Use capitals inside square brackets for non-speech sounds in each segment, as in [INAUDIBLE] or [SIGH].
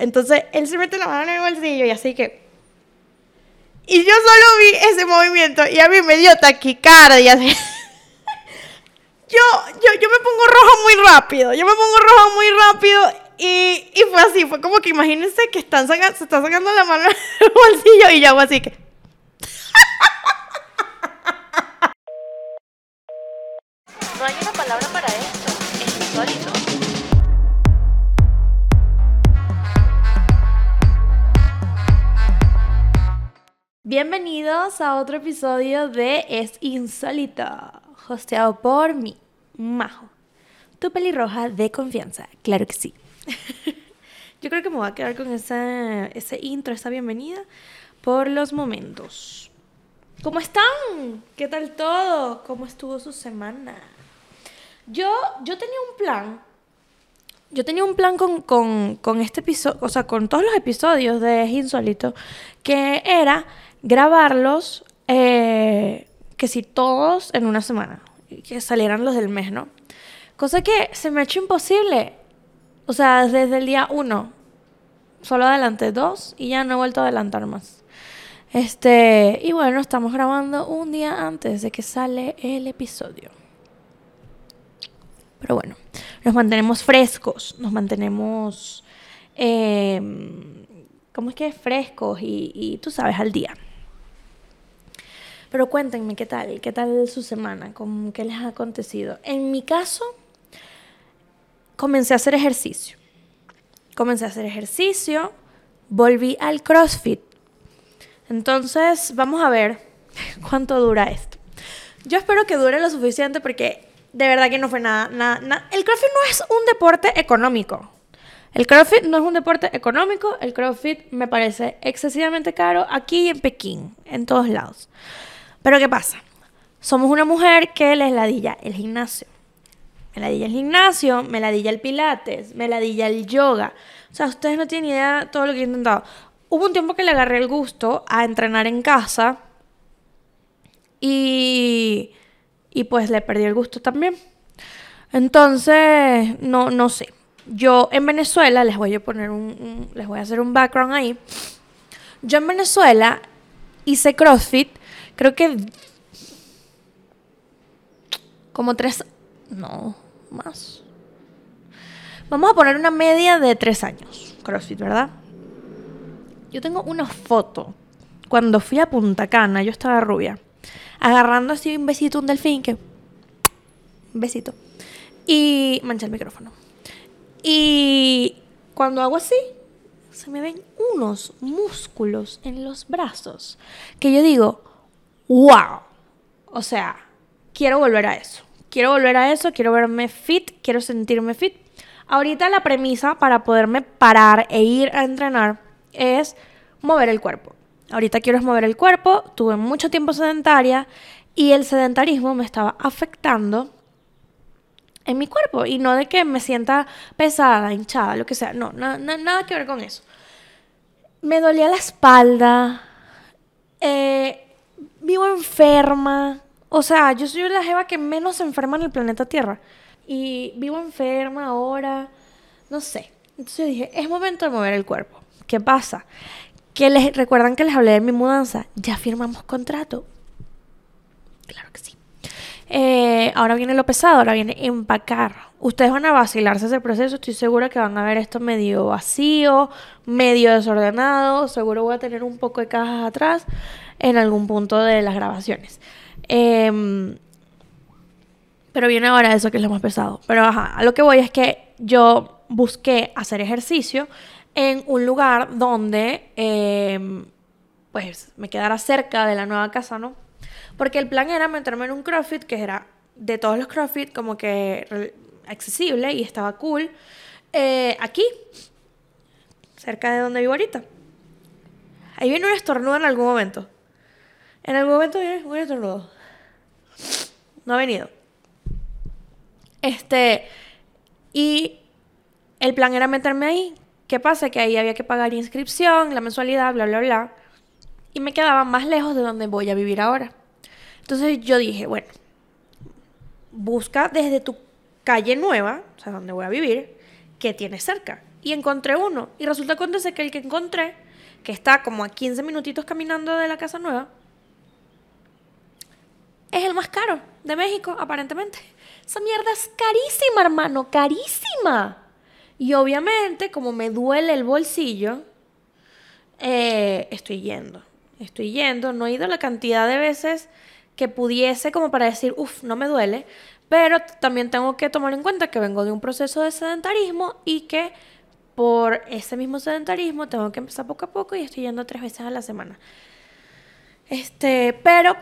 Entonces él se mete la mano en el bolsillo y así que. Y yo solo vi ese movimiento y a mí me dio taquicardia. [LAUGHS] yo, yo, yo me pongo rojo muy rápido. Yo me pongo rojo muy rápido y, y fue así. Fue como que imagínense que están se está sacando la mano [LAUGHS] del bolsillo y yo hago así que. [LAUGHS] No hay una palabra para esto. Es insólito. Bienvenidos a otro episodio de Es Insólito, hosteado por mí, Majo, tu pelirroja de confianza, claro que sí. [LAUGHS] Yo creo que me voy a quedar con esa, ese intro, esa bienvenida, por los momentos. ¿Cómo están? ¿Qué tal todo? ¿Cómo estuvo su semana? Yo, yo tenía un plan. Yo tenía un plan con, con, con este episodio, o sea, con todos los episodios de Insólito, que era grabarlos, eh, que si todos en una semana, que salieran los del mes, ¿no? Cosa que se me ha hecho imposible. O sea, desde el día uno, solo adelanté dos y ya no he vuelto a adelantar más. Este, y bueno, estamos grabando un día antes de que sale el episodio. Pero bueno, nos mantenemos frescos, nos mantenemos, eh, ¿cómo es que es? Frescos y, y tú sabes, al día. Pero cuéntenme qué tal, qué tal su semana, ¿Cómo, qué les ha acontecido. En mi caso, comencé a hacer ejercicio. Comencé a hacer ejercicio, volví al CrossFit. Entonces, vamos a ver [LAUGHS] cuánto dura esto. Yo espero que dure lo suficiente porque de verdad que no fue nada, nada, nada. El CrossFit no es un deporte económico. El CrossFit no es un deporte económico. El CrossFit me parece excesivamente caro aquí en Pekín, en todos lados. Pero ¿qué pasa? Somos una mujer que les ladilla el gimnasio. Me ladilla el gimnasio, me ladilla el pilates, me ladilla el yoga. O sea, ustedes no tienen idea de todo lo que he intentado. Hubo un tiempo que le agarré el gusto a entrenar en casa y, y pues le perdí el gusto también. Entonces, no, no sé. Yo en Venezuela, les voy a poner un, un, les voy a hacer un background ahí. Yo en Venezuela hice CrossFit Creo que como tres, no, más. Vamos a poner una media de tres años, CrossFit, ¿verdad? Yo tengo una foto. Cuando fui a Punta Cana, yo estaba rubia, agarrando así un besito un delfín, que... Un besito. Y mancha el micrófono. Y cuando hago así, se me ven unos músculos en los brazos. Que yo digo, wow. O sea, quiero volver a eso. Quiero volver a eso, quiero verme fit, quiero sentirme fit. Ahorita la premisa para poderme parar e ir a entrenar es mover el cuerpo. Ahorita quiero mover el cuerpo, tuve mucho tiempo sedentaria y el sedentarismo me estaba afectando en mi cuerpo y no de que me sienta pesada, hinchada, lo que sea, no, nada que ver con eso. Me dolía la espalda, eh, vivo enferma. O sea, yo soy la jeva que menos se enferma en el planeta Tierra. Y vivo enferma ahora. No sé. Entonces yo dije, es momento de mover el cuerpo. ¿Qué pasa? Que les recuerdan que les hablé de mi mudanza. Ya firmamos contrato. Claro que sí. Eh, ahora viene lo pesado, ahora viene empacar. Ustedes van a vacilarse ese proceso. Estoy segura que van a ver esto medio vacío, medio desordenado. Seguro voy a tener un poco de cajas atrás en algún punto de las grabaciones. Em, pero viene ahora eso que es lo más pesado. Pero ajá, a lo que voy es que yo busqué hacer ejercicio en un lugar donde em, pues me quedara cerca de la nueva casa, ¿no? Porque el plan era meterme en un CrossFit que era de todos los CrossFit como que accesible y estaba cool. Eh, aquí, cerca de donde vivo ahorita. Ahí viene un estornudo en algún momento. En algún momento viene un estornudo. No ha venido. Este. Y el plan era meterme ahí. ¿Qué pasa? Que ahí había que pagar inscripción, la mensualidad, bla, bla, bla. Y me quedaba más lejos de donde voy a vivir ahora. Entonces yo dije, bueno, busca desde tu calle nueva, o sea, donde voy a vivir, ¿qué tienes cerca? y encontré uno. Y resulta acontece que el que encontré, que está como a 15 minutitos caminando de la casa nueva, es el más caro de México, aparentemente. Esa mierda es carísima, hermano, carísima. Y obviamente, como me duele el bolsillo, eh, estoy yendo. Estoy yendo. No he ido la cantidad de veces que pudiese como para decir, uff, no me duele. Pero también tengo que tomar en cuenta que vengo de un proceso de sedentarismo y que por ese mismo sedentarismo tengo que empezar poco a poco y estoy yendo tres veces a la semana. Este, pero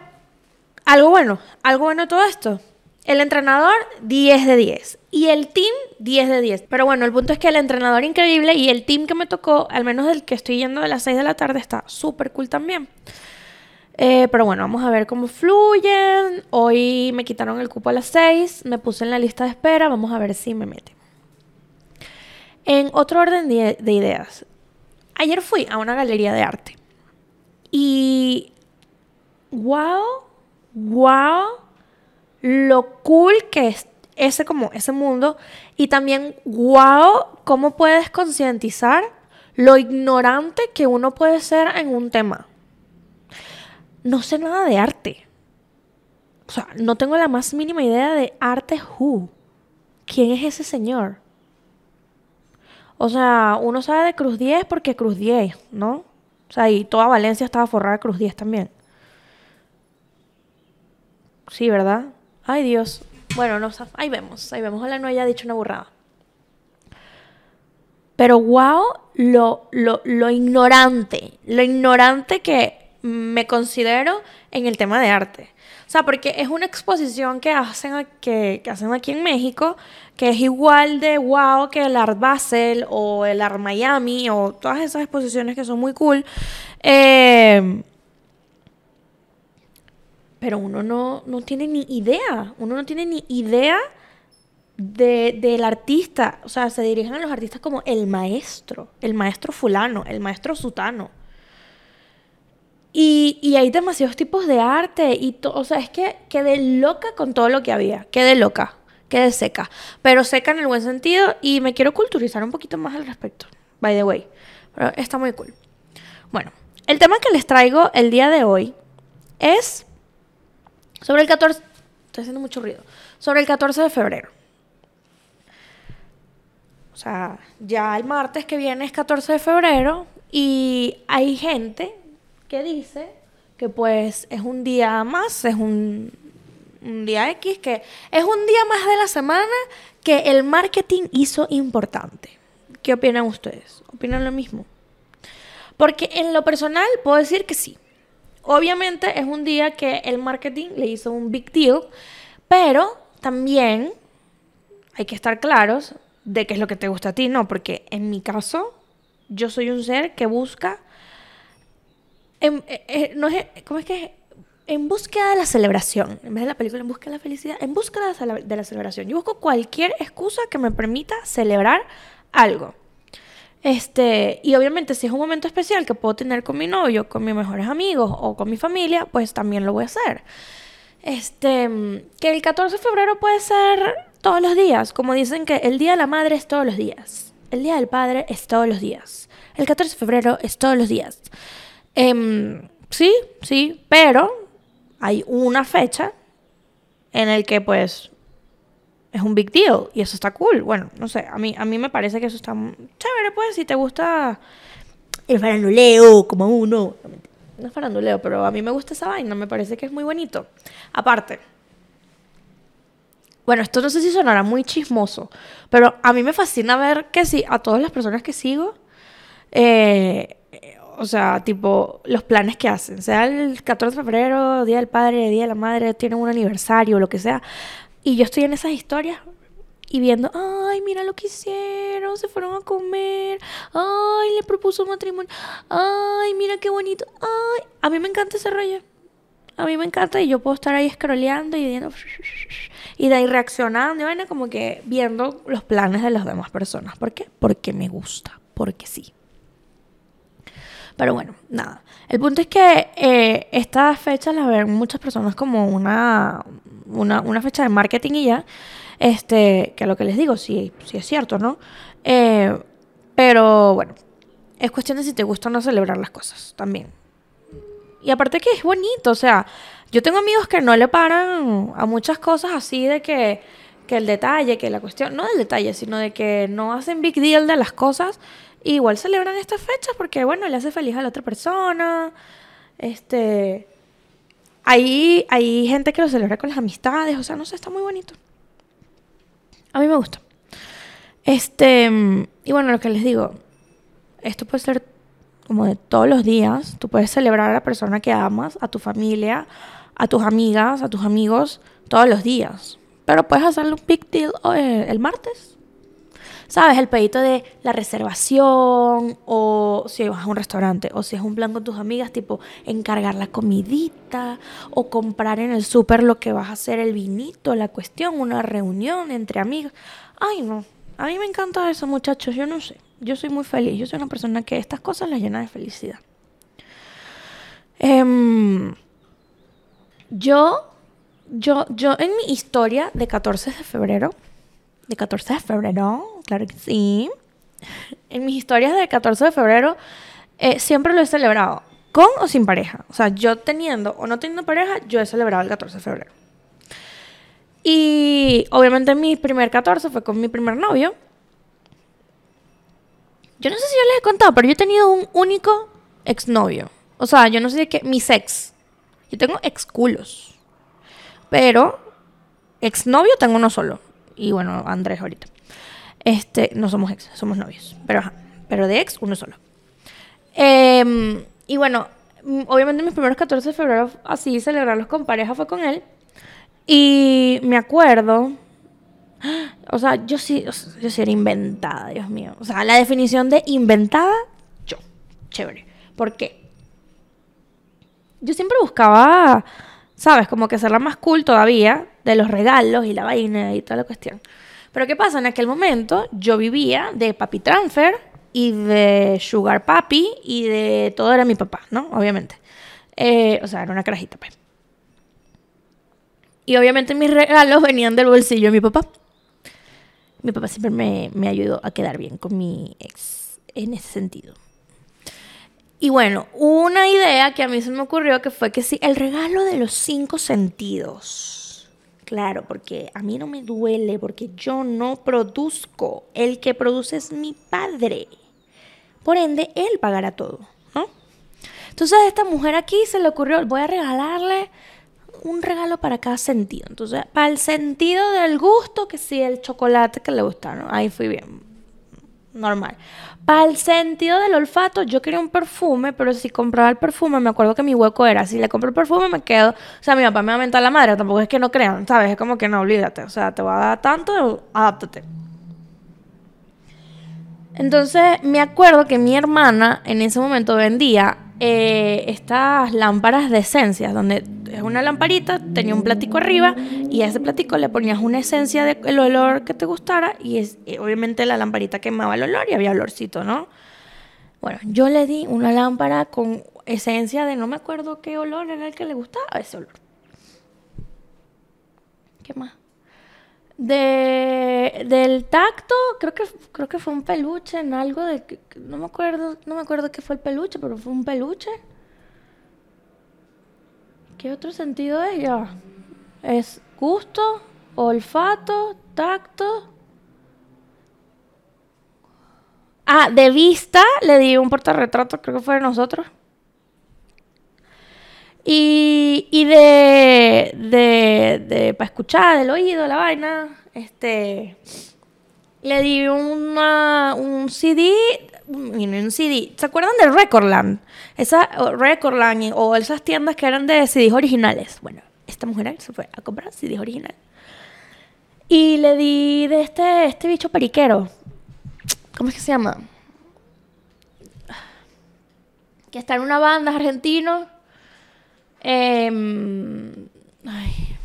algo bueno, algo bueno todo esto. El entrenador, 10 de 10. Y el team, 10 de 10. Pero bueno, el punto es que el entrenador increíble y el team que me tocó, al menos del que estoy yendo de las 6 de la tarde, está súper cool también. Eh, pero bueno, vamos a ver cómo fluyen. Hoy me quitaron el cupo a las 6, me puse en la lista de espera, vamos a ver si me mete. En otro orden de, de ideas, ayer fui a una galería de arte y wow, wow, lo cool que es ese como ese mundo y también wow, cómo puedes concientizar lo ignorante que uno puede ser en un tema no sé nada de arte. O sea, no tengo la más mínima idea de arte who. ¿Quién es ese señor? O sea, uno sabe de Cruz 10 porque Cruz 10, ¿no? O sea, y toda Valencia estaba forrada de Cruz 10 también. Sí, ¿verdad? Ay, Dios. Bueno, no, ahí vemos, ahí vemos. Ojalá no haya dicho una burrada. Pero wow, lo, lo, lo ignorante, lo ignorante que me considero en el tema de arte. O sea, porque es una exposición que hacen, que, hacen aquí en México, que es igual de wow que el Art Basel o el Art Miami o todas esas exposiciones que son muy cool. Eh, pero uno no, no, tiene ni idea, uno no tiene ni idea del artista. O sea, se dirigen a los artistas como el maestro, el maestro fulano, el maestro sutano. Y, hay demasiados tipos de arte y o sea, es que quedé loca con todo lo que había, quedé loca, quedé seca, pero seca en el buen sentido y me quiero culturizar un poquito más al respecto, by the way, pero está muy cool. Bueno, el tema que les traigo el día de hoy es sobre el 14, estoy haciendo mucho ruido, sobre el 14 de febrero. O sea, ya el martes que viene es 14 de febrero y hay gente que dice que pues es un día más, es un, día X, que es un día más de la semana que el marketing hizo importante. ¿Qué opinan ustedes? ¿Opinan lo mismo? Porque en lo personal puedo decir que sí. Obviamente es un día que el marketing le hizo un big deal, pero también hay que estar claros de qué es lo que te gusta a ti, ¿no? Porque en mi caso, yo soy un ser que busca en, eh, eh, no es, ¿Cómo es que En búsqueda de la celebración. En vez de la película En busca de la felicidad, en busca de la celebración. Yo busco cualquier excusa que me permita celebrar algo. Este, y obviamente si es un momento especial que puedo tener con mi novio, con mis mejores amigos o con mi familia, pues también lo voy a hacer. Este, que el 14 de febrero puede ser todos los días, como dicen que el Día de la Madre es todos los días. El Día del Padre es todos los días. El 14 de febrero es todos los días. Em, sí, sí, pero hay una fecha en el que pues es un big deal y eso está cool. Bueno, no sé, a mí, a mí me parece que eso está chévere, pues, si te gusta el faranduleo como uno. No es faranduleo, pero a mí me gusta esa vaina, me parece que es muy bonito. Aparte, bueno, esto no sé si sonará muy chismoso, pero a mí me fascina ver que si a todas las personas que sigo, eh, o sea, tipo, los planes que hacen. Sea el 14 de febrero, Día del Padre, Día de la Madre, tienen un aniversario, lo que sea. Y yo estoy en esas historias y viendo, ay, mira lo que hicieron, se fueron a comer, ay, le propuso matrimonio, ay, mira qué bonito, ay, a mí me encanta ese rollo. A mí me encanta y yo puedo estar ahí scrolleando y viendo y de ahí reaccionando y bueno, como que viendo los planes de las demás personas. ¿Por qué? Porque me gusta, porque sí. Pero bueno, nada. El punto es que eh, estas fechas las ven muchas personas como una, una, fecha de marketing y ya. Este, que lo que les digo, sí, sí es cierto, ¿no? Eh, Pero bueno, es cuestión de si te gusta o no celebrar las cosas también. Y aparte que es bonito, o sea, yo tengo amigos que no le paran a muchas cosas así de que, que el detalle, que la cuestión, no del detalle, sino de que no hacen big deal de las cosas. Igual celebran estas fechas porque, bueno, le hace feliz a la otra persona. Este. Hay, hay gente que lo celebra con las amistades, o sea, no sé, está muy bonito. A mí me gusta. Este. Y bueno, lo que les digo, esto puede ser como de todos los días. Tú puedes celebrar a la persona que amas, a tu familia, a tus amigas, a tus amigos, todos los días. Pero puedes hacerle un big deal eh, el martes. ¿Sabes? El pedito de la reservación, o si vas a un restaurante, o si es un plan con tus amigas, tipo encargar la comidita, o comprar en el súper lo que vas a hacer, el vinito, la cuestión, una reunión entre amigos. Ay, no. A mí me encanta eso, muchachos. Yo no sé. Yo soy muy feliz. Yo soy una persona que estas cosas las llena de felicidad. Eh, yo, yo, yo en mi historia de 14 de febrero, de 14 de febrero, claro que sí, en mis historias de 14 de febrero eh, siempre lo he celebrado, con o sin pareja. O sea, yo teniendo o no teniendo pareja, yo he celebrado el 14 de febrero. Y obviamente mi primer 14 fue con mi primer novio. Yo no sé si yo les he contado, pero yo he tenido un único exnovio. O sea, yo no sé de qué, mi ex. Yo tengo ex culos. Pero exnovio tengo uno solo. Y bueno, Andrés ahorita. Este, no somos ex, somos novios. Pero ajá, pero de ex uno solo. Em, y bueno, obviamente mis primeros 14 de febrero así celebrarlos con pareja fue con él. Y me acuerdo, [GASPS] o sea, yo sí, yo sí era inventada, Dios mío. O sea, la definición de inventada, yo. Chévere. ¿Por qué? Yo siempre buscaba, ¿sabes? Como que la más cool todavía de los regalos y la vaina y toda la cuestión. Pero ¿qué pasa? En aquel momento yo vivía de papi transfer y de sugar papi y de todo era mi papá, ¿no? Obviamente. Eh, o sea, era una carajita, pues. Y obviamente mis regalos venían del bolsillo de mi papá. Mi papá siempre me, me ayudó a quedar bien con mi ex en ese sentido. Y bueno, una idea que a mí se me ocurrió que fue que sí, el regalo de los cinco sentidos. Claro, porque a mí no me duele, porque yo no produzco. El que produce es mi padre. Por ende, él pagará todo, ¿no? Entonces a esta mujer aquí se le ocurrió, voy a regalarle un regalo para cada sentido. Entonces, para el sentido del gusto, que sí, el chocolate que le gusta, ¿no? Ahí fui bien. Normal. Para el sentido del olfato, yo quería un perfume, pero si compraba el perfume, me acuerdo que mi hueco era, si le compro el perfume, me quedo. O sea, mi papá me va a mentar la madre, tampoco es que no crean, ¿sabes? Es como que no, olvídate. O sea, te va a dar tanto, adáptate. Entonces, me acuerdo que mi hermana en ese momento vendía eh, estas lámparas de esencias, donde es una lamparita, tenía un platico arriba y a ese platico le ponías una esencia del olor que te gustara y es, obviamente la lamparita quemaba el olor y había olorcito, ¿no? Bueno, yo le di una lámpara con esencia de no me acuerdo qué olor era el que le gustaba ese olor. ¿Qué más? De, del tacto, creo que, creo que fue un peluche en algo de... No me acuerdo, no me acuerdo qué fue el peluche, pero fue un peluche. ¿Qué otro sentido es ya? Es gusto, olfato, tacto. Ah, de vista le di un portarretrato, creo que fue de nosotros. Y, y de, de, de para escuchar, del oído, la vaina, este, le di una, un CD, un CD, ¿se acuerdan de Recordland? Esa Recordland o esas tiendas que eran de CDs originales. Bueno, esta mujer se fue a comprar CDs originales. Y le di de este, este bicho periquero. ¿Cómo es que se llama? Que está en una banda argentino Em, ay,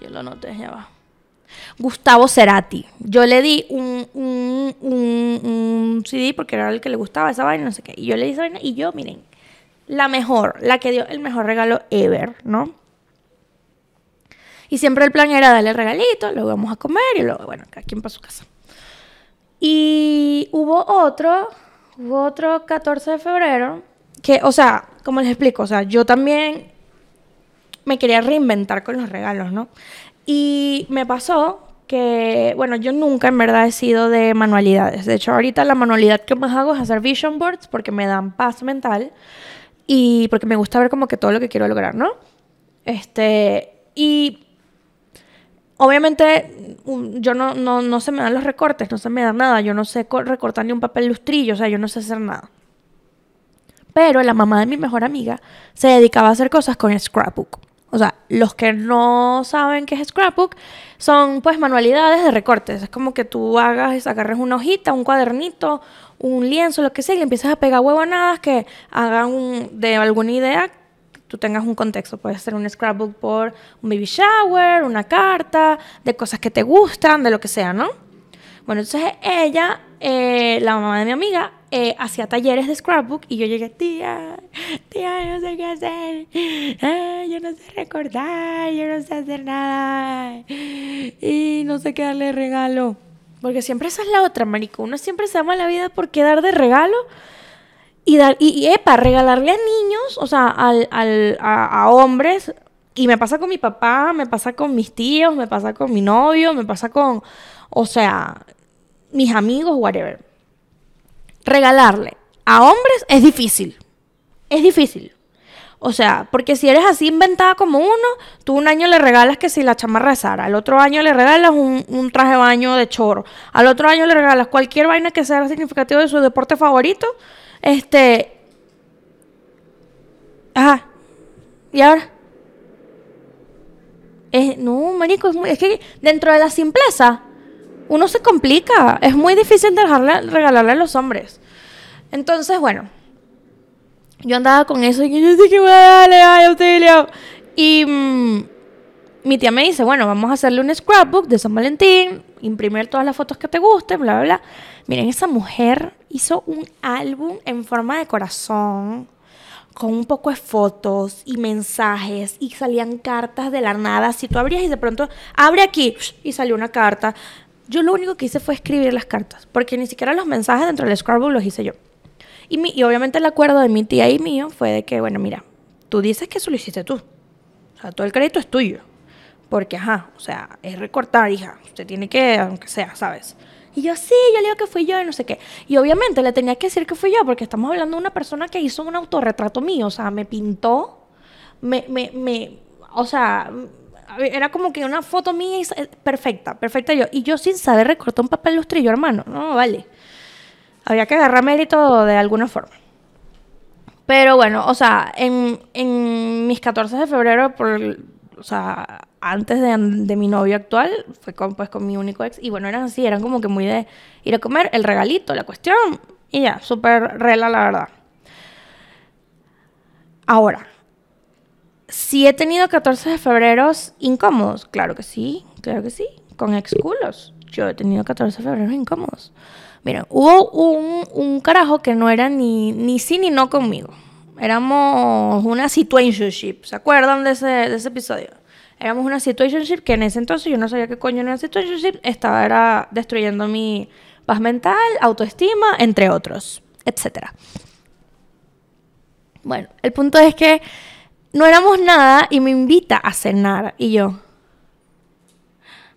yo lo noté, ya va. Gustavo Cerati. Yo le di un, un, un, CD porque era el que le gustaba esa vaina, no sé qué. Y yo le di esa vaina y yo, miren, la mejor, la que dio el mejor regalo ever, ¿no? Y siempre el plan era darle el regalito, luego vamos a comer y luego, bueno, cada quien para su casa. Y hubo otro, hubo otro 14 de febrero, que, o sea, como les explico, o sea, yo también me quería reinventar con los regalos, ¿no? Y me pasó que, bueno, yo nunca en verdad he sido de manualidades. De hecho, ahorita la manualidad que más hago es hacer vision boards porque me dan paz mental y porque me gusta ver como que todo lo que quiero lograr, ¿no? Este, y obviamente un- yo no, no, no se me dan los recortes, no se me da nada, yo no sé co- recortar ni un papel lustrillo, o sea, yo no sé hacer nada. Pero la mamá de mi mejor amiga se dedicaba a hacer cosas con scrapbook. O sea, los que no saben qué es scrapbook son pues manualidades de recortes. Es como que tú hagas, agarres una hojita, un cuadernito, un lienzo, lo que sea, y empiezas a pegar huevonadas que hagan un- de alguna idea tú tengas un contexto. Puede ser un scrapbook por un baby shower, una carta, de cosas que te gustan, de lo que sea, ¿no? Bueno, entonces ella, eh, la mamá de mi amiga, eh, hacía talleres de scrapbook y yo llegué, tía, tía, yo no sé qué hacer, ah, yo no sé recordar, yo no sé hacer nada y no sé qué darle regalo. Porque siempre esa es la otra, marico. Uno siempre se ama la vida por qué dar de regalo y dar, y, y, epa, regalarle a niños, o sea, al, al- a, a hombres, y me pasa con mi papá, me pasa con mis tíos, me pasa con mi novio, me pasa con, o sea, mis amigos, whatever. Regalarle a hombres es difícil. Es difícil. O sea, porque si eres así inventada como uno, tú un año le regalas que si la chamarra de Sara, al otro año le regalas un, un traje de baño de choro, al otro año le regalas cualquier vaina que sea significativo de su deporte favorito, este... Ajá. ¿Y ahora? Es, no, marico, es, muy- es que dentro de la simpleza uno se complica. Es muy difícil dejarle, regalarle a los hombres. Entonces, bueno, yo andaba con eso y yo a darle, ay, auxilio. Y mm, mi tía me dice, bueno, vamos a hacerle un scrapbook de San Valentín, imprimir todas las fotos que te gusten, bla, bla, bla. Miren, esa mujer hizo un álbum en forma de corazón, con un poco de fotos y mensajes, y salían cartas de la nada. Si tú abrías y de pronto, abre aquí, y salió una carta. Yo lo único que hice fue escribir las cartas, porque ni siquiera los mensajes dentro del scrapbook los hice yo. Y, mi- y obviamente el acuerdo de mi tía y mío fue de que, bueno, mira, tú dices que eso lo hiciste tú. O sea, todo el crédito es tuyo. Porque, ajá, o sea, es recortar, hija. Usted tiene que, aunque sea, ¿sabes? Y yo, sí, yo le digo que fui yo y no sé qué. Y obviamente le tenía que decir que fui yo, porque estamos hablando de una persona que hizo un autorretrato mío. O sea, me pintó, me, me, me, o sea, era como que una foto mía sa- perfecta, perfecta yo. Y yo sin saber recortar un papel lustrillo, hermano. No, vale. Había que agarrar mérito de alguna forma. Pero bueno, o sea, en, en mis 14 de febrero, o sea, antes de, de mi novio actual, fue con, pues, con mi único ex. Y bueno, eran así, eran como que muy de ir a comer, el regalito, la cuestión. Y ya, súper rela, la verdad. Ahora, si he tenido 14 de febrero incómodos, claro que sí, claro que sí, con ex culos. Yo he tenido 14 de febrero incómodos. Miren, hubo un, un carajo que no era ni, ni sí ni no conmigo. Éramos una situationship. ¿Se acuerdan de ese, de ese episodio? Éramos una situationship que en ese entonces yo no sabía qué coño era una situationship. Estaba era destruyendo mi paz mental, autoestima, entre otros, etcétera. Bueno, el punto es que no éramos nada y me invita a cenar. Y yo,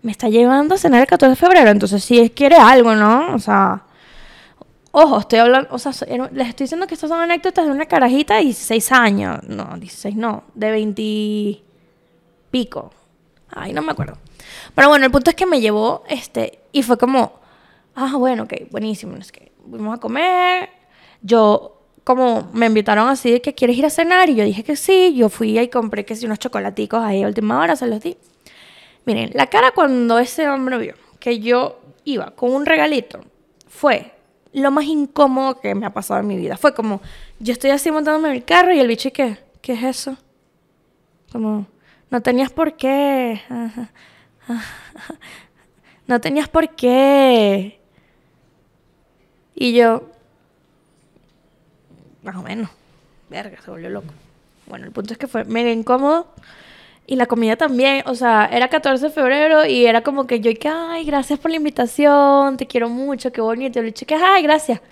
me está llevando a cenar el 14 de febrero, entonces si él quiere algo, ¿no? O sea, ojo, estoy hablando, o sea, les estoy diciendo que estas son anécdotas de una carajita de 16 años. No, 16 no, de 20 y pico. Ay, no me acuerdo. Pero bueno, el punto es que me llevó, este, y fue como, ah, bueno, ok, buenísimo. Es que fuimos a comer. Yo, como me invitaron así de que quieres ir a cenar, y yo dije que sí. Yo fui y compré que sí, unos chocolaticos ahí a última hora, se los di. Miren, la cara cuando ese hombre vio que yo iba con un regalito fue lo más incómodo que me ha pasado en mi vida. Fue como, yo estoy así montándome en el carro y el bicho, ¿y qué? ¿Qué es eso? Como, no tenías por qué. [LAUGHS] No tenías por qué. Y yo, más o menos, verga, se volvió loco. Bueno, el punto es que fue mega incómodo. Y la comida también, o sea, era 14 de febrero y era como que yo, que, ay, gracias por la invitación, te quiero mucho, qué bonito. Y le dije, ay, gracias.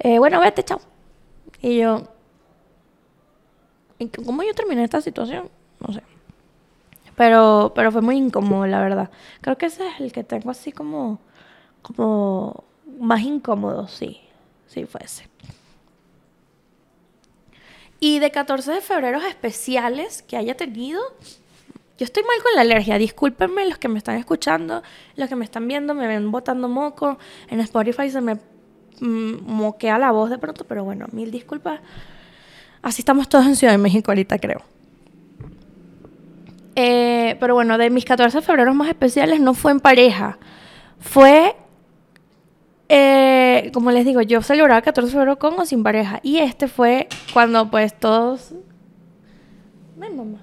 Eh, bueno, vete, chao. Y yo, ¿y ¿cómo yo terminé esta situación? No sé. Pero, pero fue muy incómodo, la verdad. Creo que ese es el que tengo así como, como más incómodo, sí. Sí, fue ese. Y de 14 de febrero especiales que haya tenido, yo estoy mal con la alergia. Discúlpenme los que me están escuchando, los que me están viendo, me ven botando moco. En Spotify se me mm, moquea la voz de pronto, pero bueno, mil disculpas. Así estamos todos en Ciudad de México ahorita, creo. Eh, pero bueno, de mis 14 de febrero más especiales no fue en pareja. Fue eh, como les digo, yo celebraba 14 de febrero con o sin pareja. Y este fue cuando pues todos... Ven, mamá.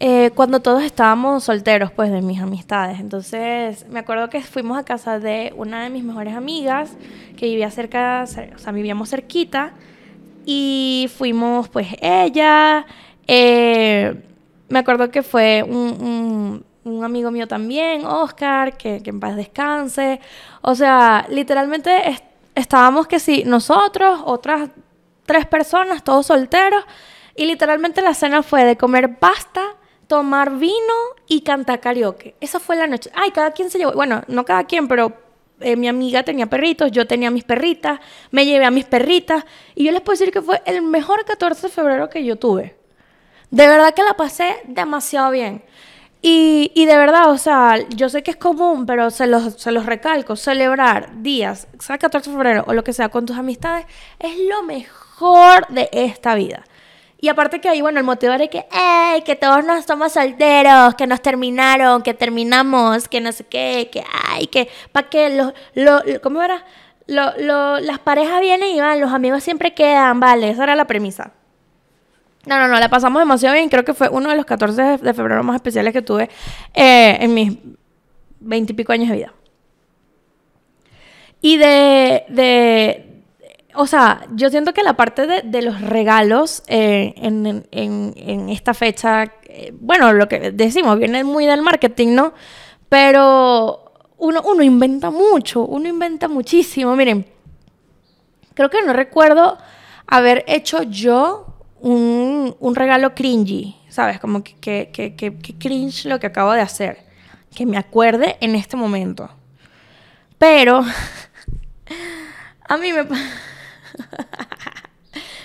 Eh, cuando todos estábamos solteros, pues, de mis amistades. Entonces, me acuerdo que fuimos a casa de una de mis mejores amigas, que vivía cerca, o sea, vivíamos cerquita. Y fuimos, pues, ella. Eh, me acuerdo que fue un amigo mío también, Oscar, que, en paz descanse. O sea, literalmente estábamos que sí, nosotros, otras tres personas, todos solteros, y literalmente la cena fue de comer pasta, tomar vino y cantar karaoke. Esa fue la noche. Ay, cada quien se llevó, bueno, no cada quien, pero eh, mi amiga tenía perritos, yo tenía mis perritas, me llevé a mis perritas, y yo les puedo decir que fue el mejor 14 de febrero que yo tuve. De verdad que la pasé demasiado bien. Y, de verdad, o sea, yo sé que es común, pero se los, se los recalco, celebrar días, sea 14 de febrero o lo que sea con tus amistades, es lo mejor de esta vida. Y aparte que ahí, bueno, el motivo era que, ¡ey! Que todos nos estamos solteros, que nos terminaron, que terminamos, que no sé qué, que, ¡ay! Que, ¿para qué? Lo, lo, ¿Cómo era? Lo, lo, las parejas vienen y van, los amigos siempre quedan, vale, esa era la premisa. No, no, no, la pasamos demasiado bien. Creo que fue uno de los 14 de febrero más especiales que tuve eh, en mis veintipico años de vida. Y de, de, o sea, yo siento que la parte de, los regalos eh, en, esta fecha, eh, bueno, lo que decimos, viene muy del marketing, ¿no? Pero uno, uno inventa mucho, uno inventa muchísimo. Miren, creo que no recuerdo haber hecho yo un, un regalo cringy, ¿sabes? Como que, que, que, que, cringe lo que acabo de hacer. Que me acuerde en este momento. Pero [LAUGHS] a mí me... [LAUGHS]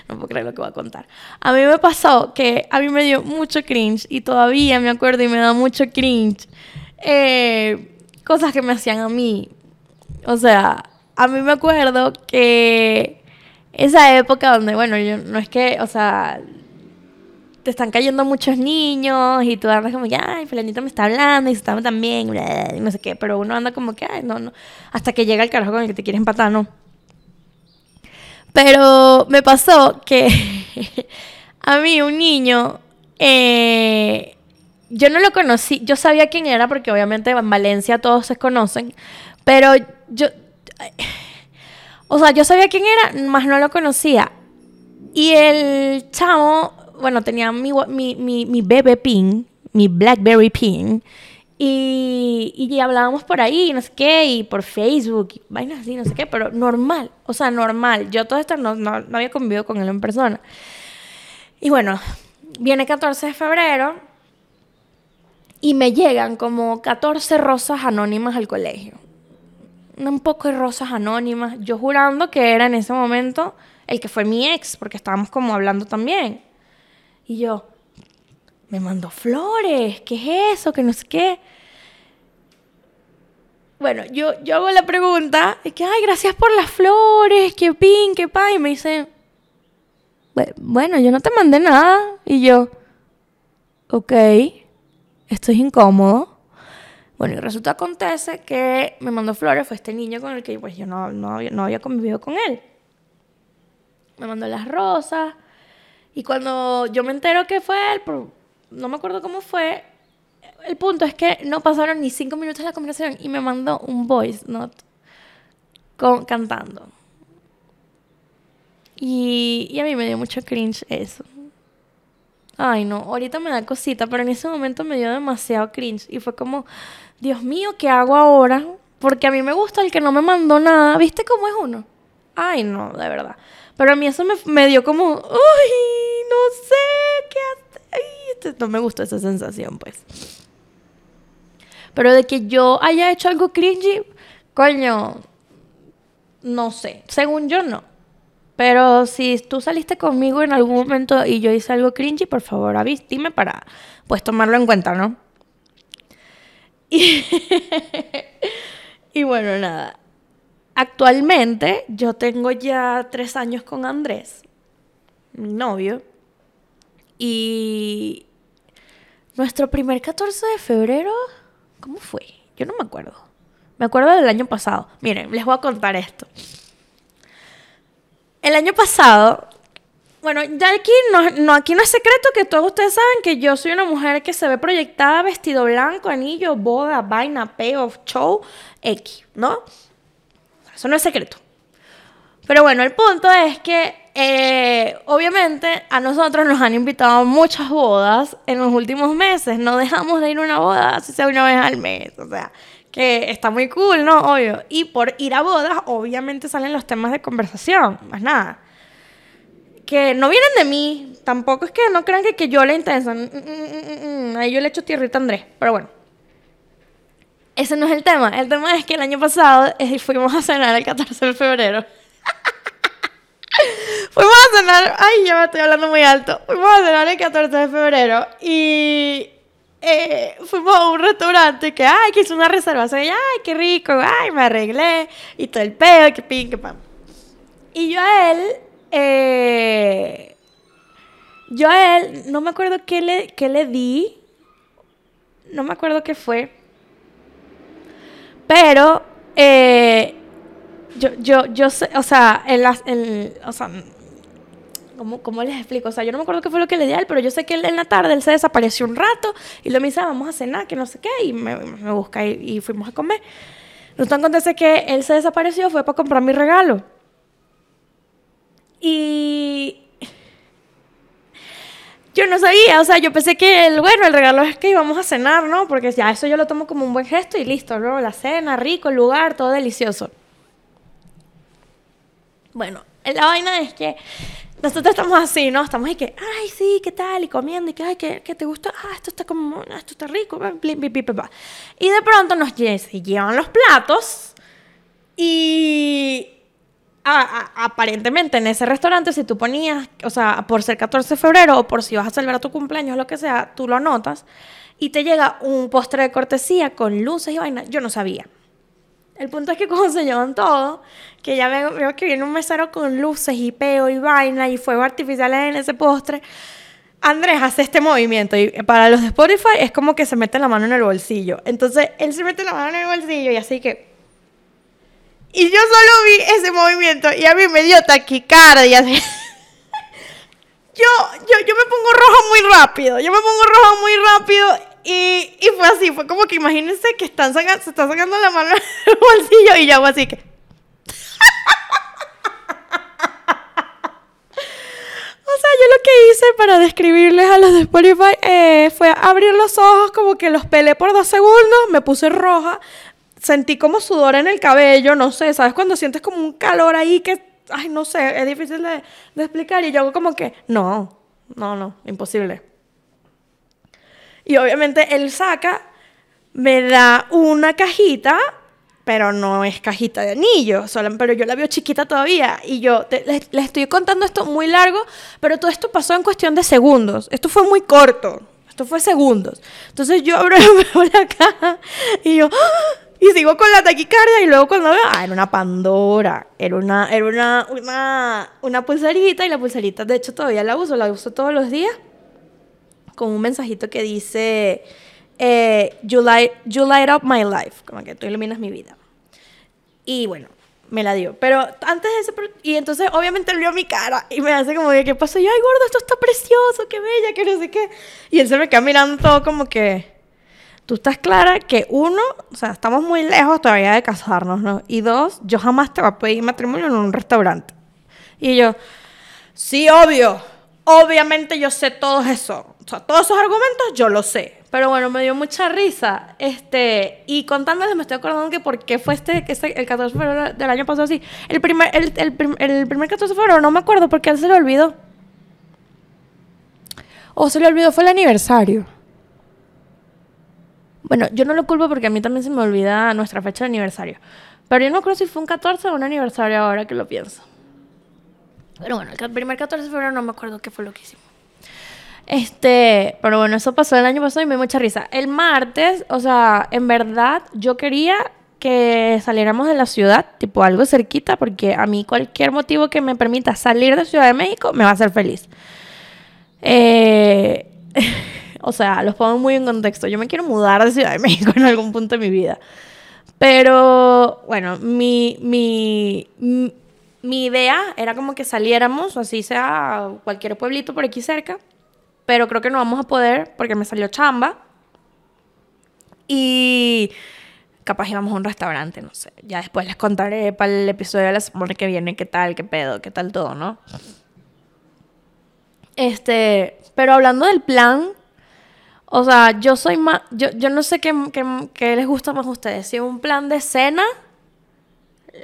no puedo creer lo que voy a contar. A mí me pasó que a mí me dio mucho cringe y todavía me acuerdo y me da mucho cringe. Eh, cosas que me hacían a mí. O sea, a mí me acuerdo que esa época donde, bueno, yo no es que, o sea, te están cayendo muchos niños y tú andas como que, ay, Felanito me está hablando y se está también, y no sé qué, pero uno anda como que, ay, no, no, hasta que llega el carajo con el que te quieres empatar, ¿no? Pero me pasó que [LAUGHS] a mí un niño, eh, yo no lo conocí, yo sabía quién era porque obviamente en Valencia todos se conocen, pero yo... O sea, yo sabía quién era, más no lo conocía. Y el chavo, bueno, tenía mi, mi, mi, mi bebé pin, mi Blackberry pin. Y, y, hablábamos por ahí, no sé qué, y por Facebook, vainas así, no sé qué, pero normal, o sea, normal. Yo todo esto no, no, no había convivido con él en persona. Y bueno, viene 14 de febrero y me llegan como 14 rosas anónimas al colegio un poco de rosas anónimas, yo jurando que era en ese momento el que fue mi ex, porque estábamos como hablando también. Y yo, me mandó flores, ¿qué es eso? Que no sé qué. Bueno, yo, yo hago la pregunta, y que, ay, gracias por las flores, qué pin, qué pa, y me dice, bueno, yo no te mandé nada. Y yo, ok, esto es incómodo. Bueno, y resulta acontece que me mandó flores, fue este niño con el que pues yo no, no, no había convivido con él. Me mandó las rosas. Y cuando yo me entero que fue él, no me acuerdo cómo fue, el punto es que no pasaron ni cinco minutos de la conversación y me mandó un voice note con, cantando. Y, y a mí me dio mucho cringe eso. Ay, no, ahorita me da cosita, pero en ese momento me dio demasiado cringe. Y fue como, Dios mío, ¿qué hago ahora? Porque a mí me gusta el que no me mandó nada. ¿Viste cómo es uno? Ay, no, de verdad. Pero a mí eso me, me dio como, uy, no sé qué hacer. Este- no me gustó esa sensación, pues. Pero de que yo haya hecho algo cringy, coño, no sé. Según yo, no. Pero si tú saliste conmigo en algún momento y yo hice algo cringy, por favor, avis, dime para pues tomarlo en cuenta, ¿no? Y, [LAUGHS] y bueno, nada. Actualmente yo tengo ya tres años con Andrés, mi novio. Y nuestro primer 14 de febrero, ¿cómo fue? Yo no me acuerdo. Me acuerdo del año pasado. Miren, les voy a contar esto. El año pasado, bueno, ya aquí no, aquí no es secreto que todos ustedes saben que yo soy una mujer que se ve proyectada vestido blanco, anillo, boda, vaina, payoff, show, X, ¿no? Eso no es secreto. Pero bueno, el punto es que eh, obviamente a nosotros nos han invitado a muchas bodas en los últimos meses. No dejamos de ir a una boda, si sea una vez al mes. O sea, que está muy cool, ¿no? Obvio. Y por ir a bodas, obviamente salen los temas de conversación, más nada. Que no vienen de mí, tampoco es que no crean que, que yo le intenso. Mm, mm, mm, Ahí yo le echo tierrita a Andrés, pero bueno. Ese no es el tema. El tema es que el año pasado fuimos a cenar el 14 de febrero. [LAUGHS] fuimos a cenar, ay, ya me estoy hablando muy alto. Fuimos a cenar el 14 de febrero y eh, fuimos a un restaurante que, ay, que hizo una reservación y, ay, qué rico, ay, me arreglé y todo el pedo, que pin, que pam. Y yo a él, eh, yo a él, no me acuerdo qué le, qué le di, no me acuerdo qué fue, pero eh, yo, yo, yo sé, o sea, el, el, o sea, ¿cómo, ¿cómo, les explico? O sea, yo no me acuerdo qué fue lo que le di a él, pero yo sé que él en la tarde él se desapareció un rato y lo me dice, "Ah, vamos a cenar, que no sé qué, y me, me busca y, y, fuimos a comer. Resulta acontece que él se desapareció, fue para comprar mi regalo. Y yo no sabía, o sea, yo pensé que el, bueno, el regalo es que íbamos a cenar, ¿no? Porque ya eso yo lo tomo como un buen gesto y listo, ¿no? La cena, rico, el lugar, todo delicioso. Bueno, la vaina es que nosotros estamos así, ¿no? Estamos ahí que, ay, sí, ¿qué tal? Y comiendo, y que, ay, ¿qué, qué te gusta? Ah, esto está como, ah, esto está rico. Y de pronto nos llevan los platos y a, a, aparentemente en ese restaurante, si tú ponías, o sea, por ser 14 de febrero o por si vas a celebrar tu cumpleaños lo que sea, tú lo anotas y te llega un postre de cortesía con luces y vaina. Yo no sabía. El punto es que cuando se llevan todo, que ya veo, veo, que viene un mesero con luces y peo y vaina y fuegos artificiales en ese postre, Andrés hace este movimiento y para los de Spotify es como que se mete la mano en el bolsillo. Entonces él se mete la mano en el bolsillo y así que... Y yo solo vi ese movimiento y a mí me dio taquicardia. [LAUGHS] yo, yo, yo me pongo roja muy rápido, yo me pongo roja muy rápido y, fue así, fue como que imagínense que están saca, se está sacando la mano [LAUGHS] del bolsillo y yo hago así que... [LAUGHS] o sea, yo lo que hice para describirles a los de Spotify eh, fue abrir los ojos, como que los pelé por dos segundos, me puse roja, sentí como sudor en el cabello, no sé, ¿sabes? Cuando sientes como un calor ahí que, ay, no sé, es difícil de, de explicar y yo hago como que, no, no, no, imposible. Y obviamente él saca, me da una cajita, pero no es cajita de anillo, solo, pero yo la veo chiquita todavía. Y yo te, les, estoy contando esto muy largo, pero todo esto pasó en cuestión de segundos. Esto fue muy corto, esto fue segundos. Entonces yo abro [LAUGHS] la caja y yo... Y sigo con la taquicardia y luego cuando veo, ah, era una Pandora, era una, era una, una, una pulserita y la pulserita de hecho todavía la uso, la uso todos los días con un mensajito que dice, eh, you, light, you light up my life, como que tú iluminas mi vida. Y bueno, me la dio. Pero antes de eso, y entonces obviamente él vio mi cara y me hace como de, ¿qué pasó? Y yo, ay, gordo, esto está precioso, qué bella, que no sé qué. Y él se me queda mirando todo como que, tú estás clara que uno, o sea, estamos muy lejos todavía de casarnos, ¿no? Y dos, yo jamás te voy a pedir matrimonio en un restaurante. Y yo, sí, obvio Obviamente yo sé todo eso. O sea, todos esos argumentos yo lo sé. Pero bueno, me dio mucha risa. Este, y contándoles me estoy acordando que por qué fue este, este- el 14 de febrero del año pasado así. El primer, el, el prim- el primer 14 de febrero no me acuerdo porque él se le olvidó. O se le olvidó, fue el aniversario. Bueno, yo no lo culpo porque a mí también se me olvida nuestra fecha de aniversario. Pero yo no creo si fue un 14 o un aniversario ahora que lo pienso. Pero bueno, el primer 14 de febrero no me acuerdo qué fue lo que hicimos. Este, pero bueno, eso pasó el año pasado y me dio mucha risa. El martes, o sea, en verdad yo quería que saliéramos de la ciudad, tipo algo cerquita, porque a mí cualquier motivo que me permita salir de Ciudad de México me va a hacer feliz. Eh, [LAUGHS] o sea, los pongo muy en contexto. Yo me quiero mudar de Ciudad de México en algún punto de mi vida. Pero bueno, mi, mi, mi, idea era como que saliéramos, así sea cualquier pueblito por aquí cerca. Pero creo que no vamos a poder porque me salió chamba. Y capaz íbamos a un restaurante, no sé. Ya después les contaré para el episodio de la semana que viene qué tal, qué pedo, qué tal todo, ¿no? Este, pero hablando del plan, o sea, yo soy más, yo, yo no sé qué, qué, qué les gusta más a ustedes, si un plan de cena,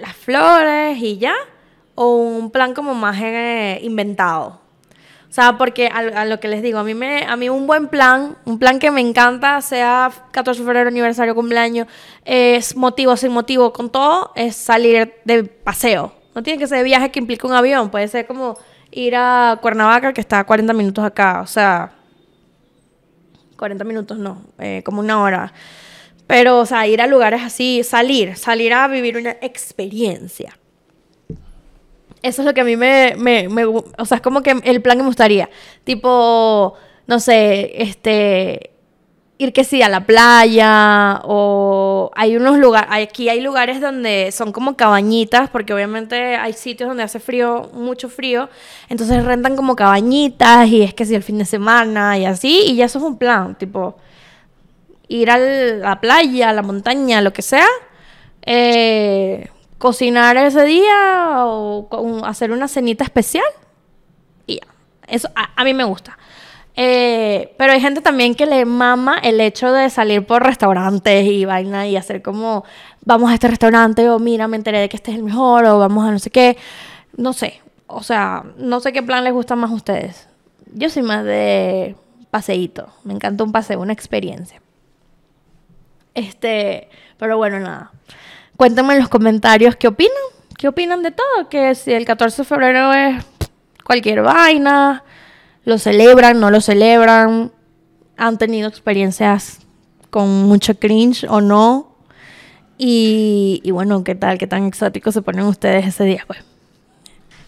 las flores y ya, o un plan como más eh, inventado. O sea, porque a, a lo que les digo, a mí, me, a mí un buen plan, un plan que me encanta, sea 14 de febrero, aniversario, cumpleaños, es motivo, sin motivo, con todo, es salir de paseo. No tiene que ser viaje que implique un avión, puede ser como ir a Cuernavaca, que está a 40 minutos acá, o sea, 40 minutos no, eh, como una hora. Pero, o sea, ir a lugares así, salir, salir a vivir una experiencia. Eso es lo que a mí me, me, me O sea, es como que el plan que me gustaría. Tipo, no sé, este. Ir que sí a la playa. O hay unos lugares. Aquí hay lugares donde son como cabañitas. Porque obviamente hay sitios donde hace frío, mucho frío. Entonces rentan como cabañitas. Y es que sí, el fin de semana y así. Y ya eso es un plan. Tipo, ir a la playa, a la montaña, lo que sea. eh, cocinar ese día o con- hacer una cenita especial. Y ya. Eso a, mí me gusta. Eh, pero hay gente también que le mama el hecho de salir por restaurantes y vaina y hacer como, vamos a este restaurante o mira, me enteré de que este es el mejor o vamos a no sé qué. No sé. O sea, no sé qué plan les gusta más a ustedes. Yo soy más de paseíto. Me encanta un paseo, una experiencia. Este, pero bueno, nada. Cuéntenme en los comentarios qué opinan. ¿Qué opinan de todo? Que si el 14 de febrero es cualquier vaina, lo celebran, no lo celebran, han tenido experiencias con mucho cringe o no. Y, y bueno, ¿qué tal? ¿Qué tan exóticos se ponen ustedes ese día? Pues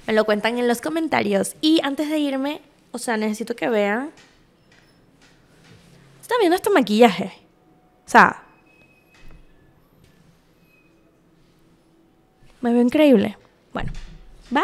me lo cuentan en los comentarios. Y antes de irme, o sea, necesito que vean. ¿Están viendo este maquillaje? O sea, Me veo increíble. Bueno, bye.